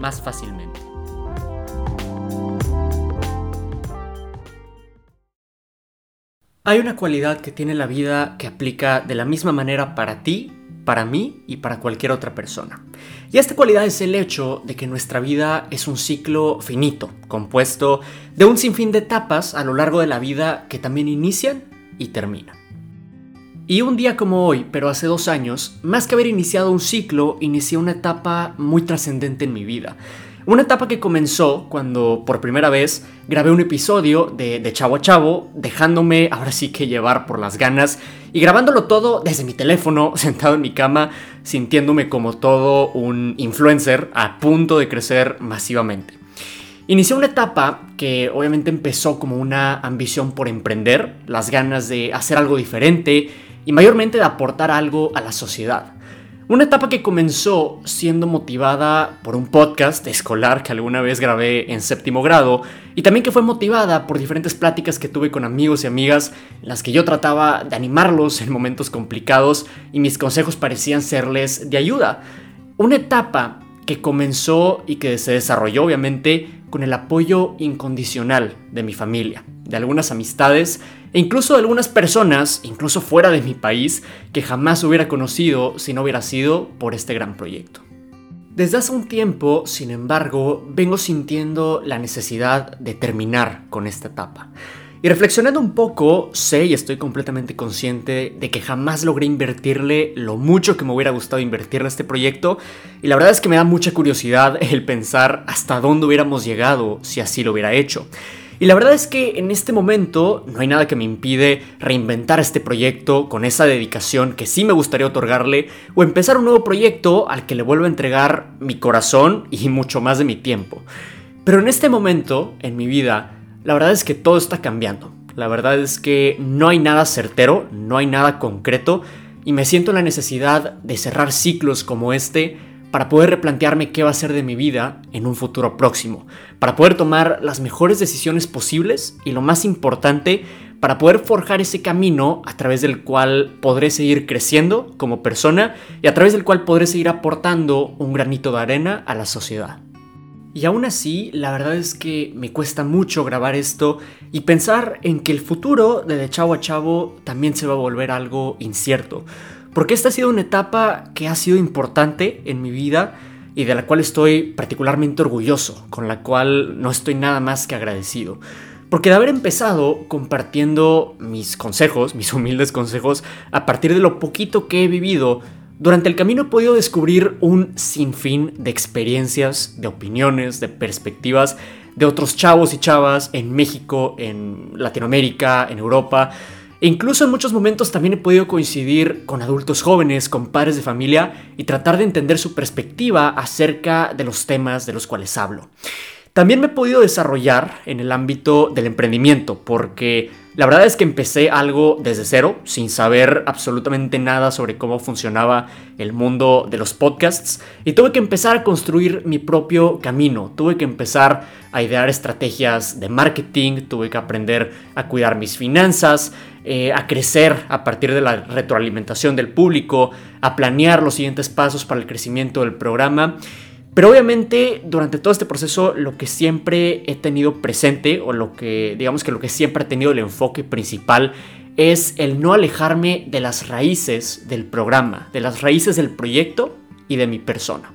más fácilmente. Hay una cualidad que tiene la vida que aplica de la misma manera para ti, para mí y para cualquier otra persona. Y esta cualidad es el hecho de que nuestra vida es un ciclo finito, compuesto de un sinfín de etapas a lo largo de la vida que también inician y terminan. Y un día como hoy, pero hace dos años, más que haber iniciado un ciclo, inicié una etapa muy trascendente en mi vida. Una etapa que comenzó cuando por primera vez grabé un episodio de, Chavo a Chavo, dejándome ahora sí que llevar por las ganas y grabándolo todo desde mi teléfono, sentado en mi cama, sintiéndome como todo un influencer a punto de crecer masivamente. Inicié una etapa que obviamente empezó como una ambición por emprender, las ganas de hacer algo diferente, y mayormente de aportar algo a la sociedad. Una etapa que comenzó siendo motivada por un podcast escolar que alguna vez grabé en séptimo grado y también que fue motivada por diferentes pláticas que tuve con amigos y amigas en las que yo trataba de animarlos en momentos complicados y mis consejos parecían serles de ayuda. Una etapa que comenzó y que se desarrolló obviamente con el apoyo incondicional de mi familia, de algunas amistades e incluso de algunas personas, incluso fuera de mi país, que jamás hubiera conocido si no hubiera sido por este gran proyecto. Desde hace un tiempo, sin embargo, vengo sintiendo la necesidad de terminar con esta etapa. Y reflexionando un poco, sé y estoy completamente consciente de que jamás logré invertirle lo mucho que me hubiera gustado invertirle a este proyecto. Y la verdad es que me da mucha curiosidad el pensar hasta dónde hubiéramos llegado si así lo hubiera hecho. Y la verdad es que en este momento no hay nada que me impide reinventar este proyecto con esa dedicación que sí me gustaría otorgarle o empezar un nuevo proyecto al que le vuelvo a entregar mi corazón y mucho más de mi tiempo. Pero en este momento, en mi vida, la verdad es que todo está cambiando. La verdad es que no hay nada certero, no hay nada concreto y me siento la necesidad de cerrar ciclos como este para poder replantearme qué va a ser de mi vida en un futuro próximo, para poder tomar las mejores decisiones posibles y lo más importante, para poder forjar ese camino a través del cual podré seguir creciendo como persona y a través del cual podré seguir aportando un granito de arena a la sociedad. Y aún así, la verdad es que me cuesta mucho grabar esto y pensar en que el futuro de Chavo a Chavo también se va a volver algo incierto. Porque esta ha sido una etapa que ha sido importante en mi vida y de la cual estoy particularmente orgulloso, con la cual no estoy nada más que agradecido. Porque de haber empezado compartiendo mis consejos, mis humildes consejos, a partir de lo poquito que he vivido, durante el camino he podido descubrir un sinfín de experiencias, de opiniones, de perspectivas de otros chavos y chavas en México, en Latinoamérica, en Europa. E incluso en muchos momentos también he podido coincidir con adultos jóvenes, con padres de familia y tratar de entender su perspectiva acerca de los temas de los cuales hablo. También me he podido desarrollar en el ámbito del emprendimiento porque la verdad es que empecé algo desde cero, sin saber absolutamente nada sobre cómo funcionaba el mundo de los podcasts, y tuve que empezar a construir mi propio camino, tuve que empezar a idear estrategias de marketing, tuve que aprender a cuidar mis finanzas, eh, a crecer a partir de la retroalimentación del público, a planear los siguientes pasos para el crecimiento del programa. Pero obviamente durante todo este proceso lo que siempre he tenido presente o lo que digamos que lo que siempre ha tenido el enfoque principal es el no alejarme de las raíces del programa, de las raíces del proyecto y de mi persona.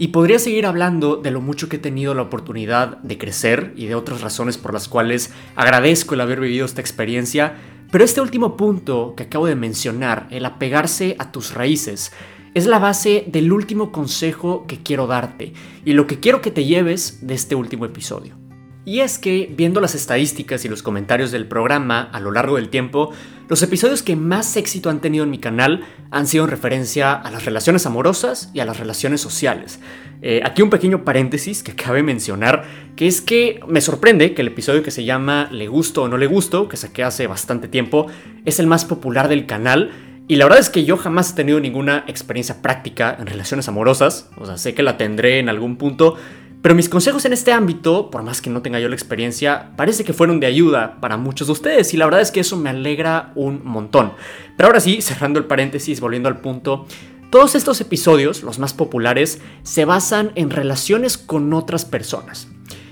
Y podría seguir hablando de lo mucho que he tenido la oportunidad de crecer y de otras razones por las cuales agradezco el haber vivido esta experiencia, pero este último punto que acabo de mencionar, el apegarse a tus raíces, es la base del último consejo que quiero darte y lo que quiero que te lleves de este último episodio. Y es que, viendo las estadísticas y los comentarios del programa a lo largo del tiempo, Los episodios que más éxito han tenido en mi canal han sido en referencia a las relaciones amorosas y a las relaciones sociales. Eh, aquí un pequeño paréntesis que cabe mencionar, que es que me sorprende que el episodio que se llama Le gusto o no le gusto, que saqué hace bastante tiempo, es el más popular del canal. Y la verdad es que yo jamás he tenido ninguna experiencia práctica en relaciones amorosas, o sea, sé que la tendré en algún punto, pero mis consejos en este ámbito, por más que no tenga yo la experiencia, parece que fueron de ayuda para muchos de ustedes y la verdad es que eso me alegra un montón. Pero ahora sí, cerrando el paréntesis, volviendo al punto, todos estos episodios, los más populares, se basan en relaciones con otras personas.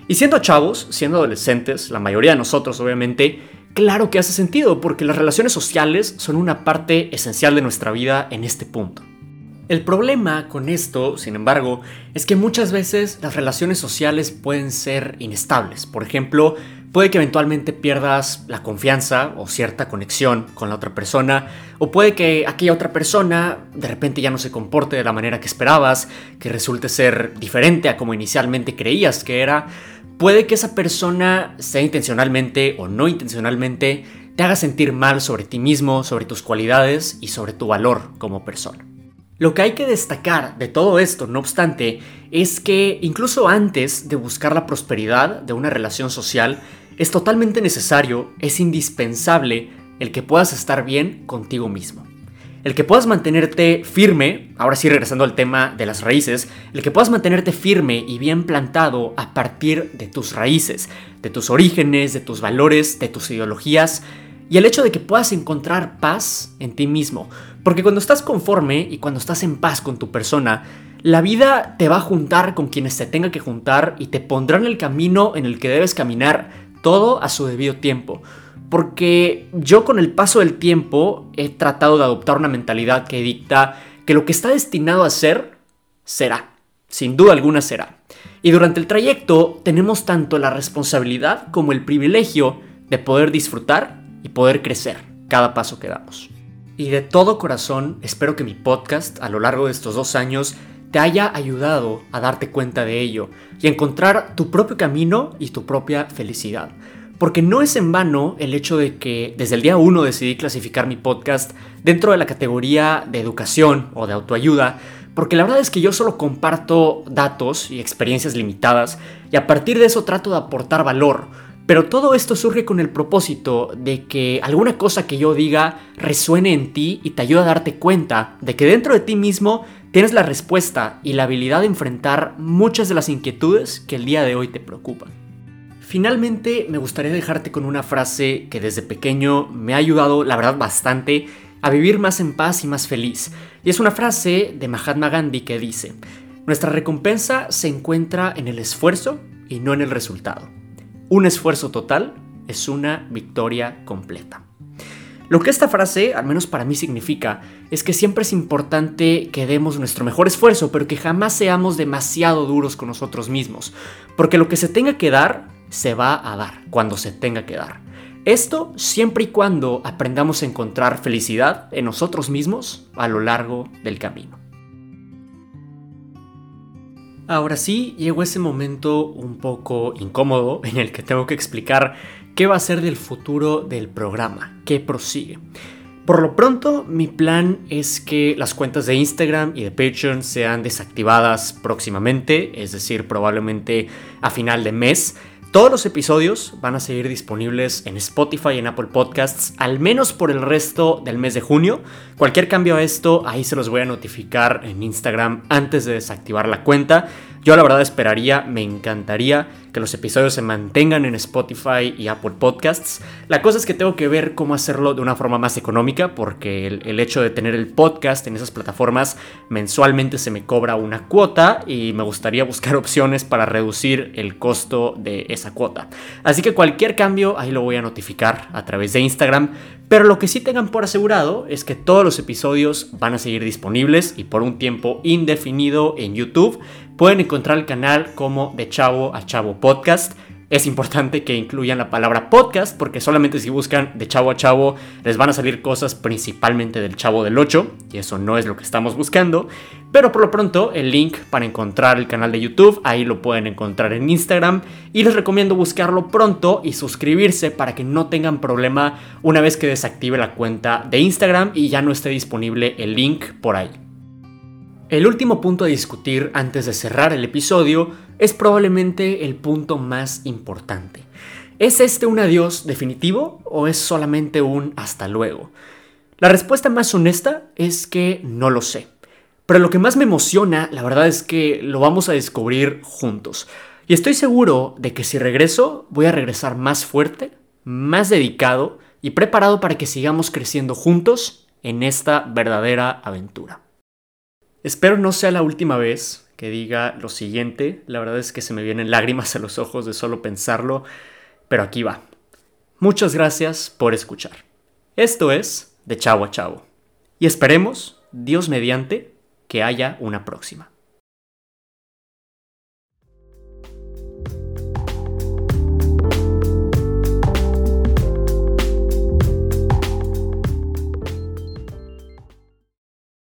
Y siendo chavos, siendo adolescentes, la mayoría de nosotros obviamente, claro que hace sentido porque las relaciones sociales son una parte esencial de nuestra vida en este punto. El problema con esto, sin embargo, es que muchas veces las relaciones sociales pueden ser inestables. Por ejemplo, puede que eventualmente pierdas la confianza o cierta conexión con la otra persona, o puede que aquella otra persona de repente ya no se comporte de la manera que esperabas, que resulte ser diferente a como inicialmente creías que era. Puede que esa persona, sea intencionalmente o no intencionalmente, te haga sentir mal sobre ti mismo, sobre tus cualidades y sobre tu valor como persona. Lo que hay que destacar de todo esto, no obstante, es que incluso antes de buscar la prosperidad de una relación social, es totalmente necesario, es indispensable el que puedas estar bien contigo mismo. El que puedas mantenerte firme, ahora sí regresando al tema de las raíces, el que puedas mantenerte firme y bien plantado a partir de tus raíces, de tus orígenes, de tus valores, de tus ideologías, y el hecho de que puedas encontrar paz en ti mismo. Porque cuando estás conforme y cuando estás en paz con tu persona, la vida te va a juntar con quienes te tenga que juntar y te pondrá en el camino en el que debes caminar todo a su debido tiempo. Porque yo con el paso del tiempo he tratado de adoptar una mentalidad que dicta que lo que está destinado a ser, será. Sin duda alguna será. Y durante el trayecto tenemos tanto la responsabilidad como el privilegio de poder disfrutar y poder crecer cada paso que damos. Y de todo corazón espero que mi podcast a lo largo de estos dos años te haya ayudado a darte cuenta de ello y encontrar tu propio camino y tu propia felicidad. Porque no es en vano el hecho de que desde el día 1 decidí clasificar mi podcast dentro de la categoría de educación o de autoayuda, porque la verdad es que yo solo comparto datos y experiencias limitadas y a partir de eso trato de aportar valor pero todo esto surge con el propósito de que alguna cosa que yo diga resuene en ti y te ayude a darte cuenta de que dentro de ti mismo tienes la respuesta y la habilidad de enfrentar muchas de las inquietudes que el día de hoy te preocupan. Finalmente, me gustaría dejarte con una frase que desde pequeño me ha ayudado, la verdad, bastante a vivir más en paz y más feliz. Y es una frase de Mahatma Gandhi que dice, nuestra recompensa se encuentra en el esfuerzo y no en el resultado. Un esfuerzo total es una victoria completa. Lo que esta frase, al menos para mí, significa es que siempre es importante que demos nuestro mejor esfuerzo, pero que jamás seamos demasiado duros con nosotros mismos, porque lo que se tenga que dar, se va a dar cuando se tenga que dar. Esto siempre y cuando aprendamos a encontrar felicidad en nosotros mismos a lo largo del camino. Ahora sí, llegó ese momento un poco incómodo en el que tengo que explicar qué va a ser del futuro del programa, qué prosigue. Por lo pronto, mi plan es que las cuentas de Instagram y de Patreon sean desactivadas próximamente, es decir, probablemente a final de mes. Todos los episodios van a seguir disponibles en Spotify y en Apple Podcasts, al menos por el resto del mes de junio. Cualquier cambio a esto, ahí se los voy a notificar en Instagram antes de desactivar la cuenta. Yo la verdad esperaría, me encantaría que los episodios se mantengan en Spotify y Apple Podcasts. La cosa es que tengo que ver cómo hacerlo de una forma más económica porque el, hecho de tener el podcast en esas plataformas mensualmente se me cobra una cuota y me gustaría buscar opciones para reducir el costo de esa cuota. Así que cualquier cambio ahí lo voy a notificar a través de Instagram. Pero lo que sí tengan por asegurado es que todos los episodios van a seguir disponibles y por un tiempo indefinido en YouTube. Pueden encontrar el canal como de Chavo a Chavo Podcast. Es importante que incluyan la palabra podcast porque solamente si buscan de chavo a chavo les van a salir cosas principalmente del chavo del 8 y eso no es lo que estamos buscando. Pero por lo pronto el link para encontrar el canal de YouTube ahí lo pueden encontrar en Instagram y les recomiendo buscarlo pronto y suscribirse para que no tengan problema una vez que desactive la cuenta de Instagram y ya no esté disponible el link por ahí. El último punto a discutir antes de cerrar el episodio es probablemente el punto más importante. ¿Es este un adiós definitivo o es solamente un hasta luego? La respuesta más honesta es que no lo sé. Pero lo que más me emociona, la verdad es que lo vamos a descubrir juntos. Y estoy seguro de que si regreso, voy a regresar más fuerte, más dedicado y preparado para que sigamos creciendo juntos en esta verdadera aventura. Espero no sea la última vez que diga lo siguiente. La verdad es que se me vienen lágrimas a los ojos de solo pensarlo, pero aquí va. Muchas gracias por escuchar. Esto es De Chavo a Chavo. Y esperemos, Dios mediante, que haya una próxima.